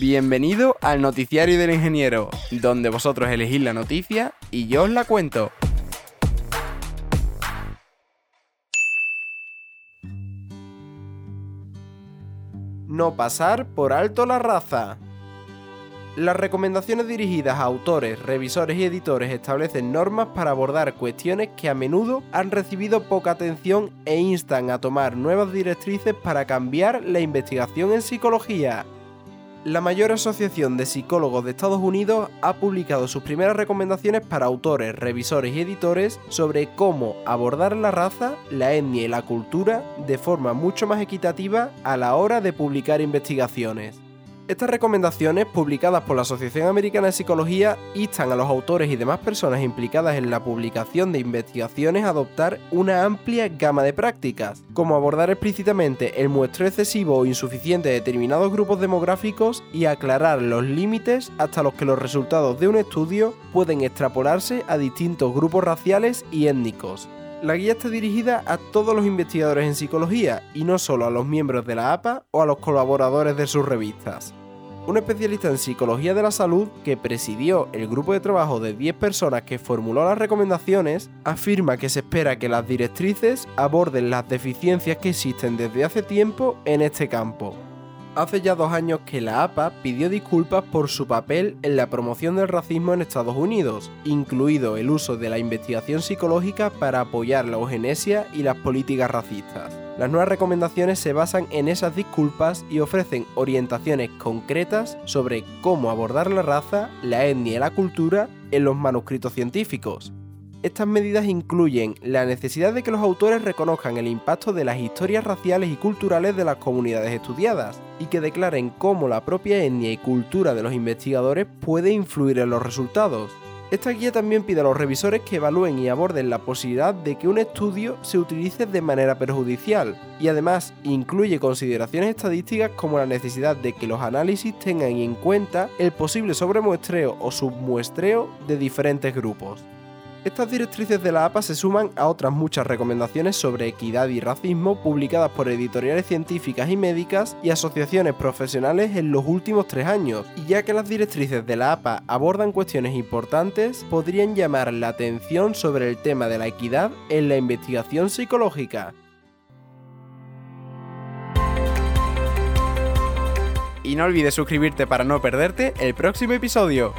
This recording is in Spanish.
Bienvenido al Noticiario del Ingeniero, donde vosotros elegís la noticia y yo os la cuento. No pasar por alto la raza. Las recomendaciones dirigidas a autores, revisores y editores establecen normas para abordar cuestiones que a menudo han recibido poca atención e instan a tomar nuevas directrices para cambiar la investigación en psicología. La mayor asociación de psicólogos de Estados Unidos ha publicado sus primeras recomendaciones para autores, revisores y editores sobre cómo abordar la raza, la etnia y la cultura de forma mucho más equitativa a la hora de publicar investigaciones. Estas recomendaciones, publicadas por la Asociación Americana de Psicología, instan a los autores y demás personas implicadas en la publicación de investigaciones a adoptar una amplia gama de prácticas, como abordar explícitamente el muestreo excesivo o insuficiente de determinados grupos demográficos y aclarar los límites hasta los que los resultados de un estudio pueden extrapolarse a distintos grupos raciales y étnicos. La guía está dirigida a todos los investigadores en psicología y no solo a los miembros de la APA o a los colaboradores de sus revistas. Un especialista en psicología de la salud que presidió el grupo de trabajo de 10 personas que formuló las recomendaciones afirma que se espera que las directrices aborden las deficiencias que existen desde hace tiempo en este campo hace ya dos años que la APA pidió disculpas por su papel en la promoción del racismo en Estados Unidos, incluido el uso de la investigación psicológica para apoyar la eugenesia y las políticas racistas. Las nuevas recomendaciones se basan en esas disculpas y ofrecen orientaciones concretas sobre cómo abordar la raza, la etnia y la cultura en los manuscritos científicos, estas medidas incluyen la necesidad de que los autores reconozcan el impacto de las historias raciales y culturales de las comunidades estudiadas y que declaren cómo la propia etnia y cultura de los investigadores puede influir en los resultados. Esta guía también pide a los revisores que evalúen y aborden la posibilidad de que un estudio se utilice de manera perjudicial y además incluye consideraciones estadísticas como la necesidad de que los análisis tengan en cuenta el posible sobremuestreo o submuestreo de diferentes grupos. Estas directrices de la APA se suman a otras muchas recomendaciones sobre equidad y racismo publicadas por editoriales científicas y médicas y asociaciones profesionales en los últimos tres años, y ya que las directrices de la APA abordan cuestiones importantes, podrían llamar la atención sobre el tema de la equidad en la investigación psicológica. Y no olvides suscribirte para no perderte el próximo episodio.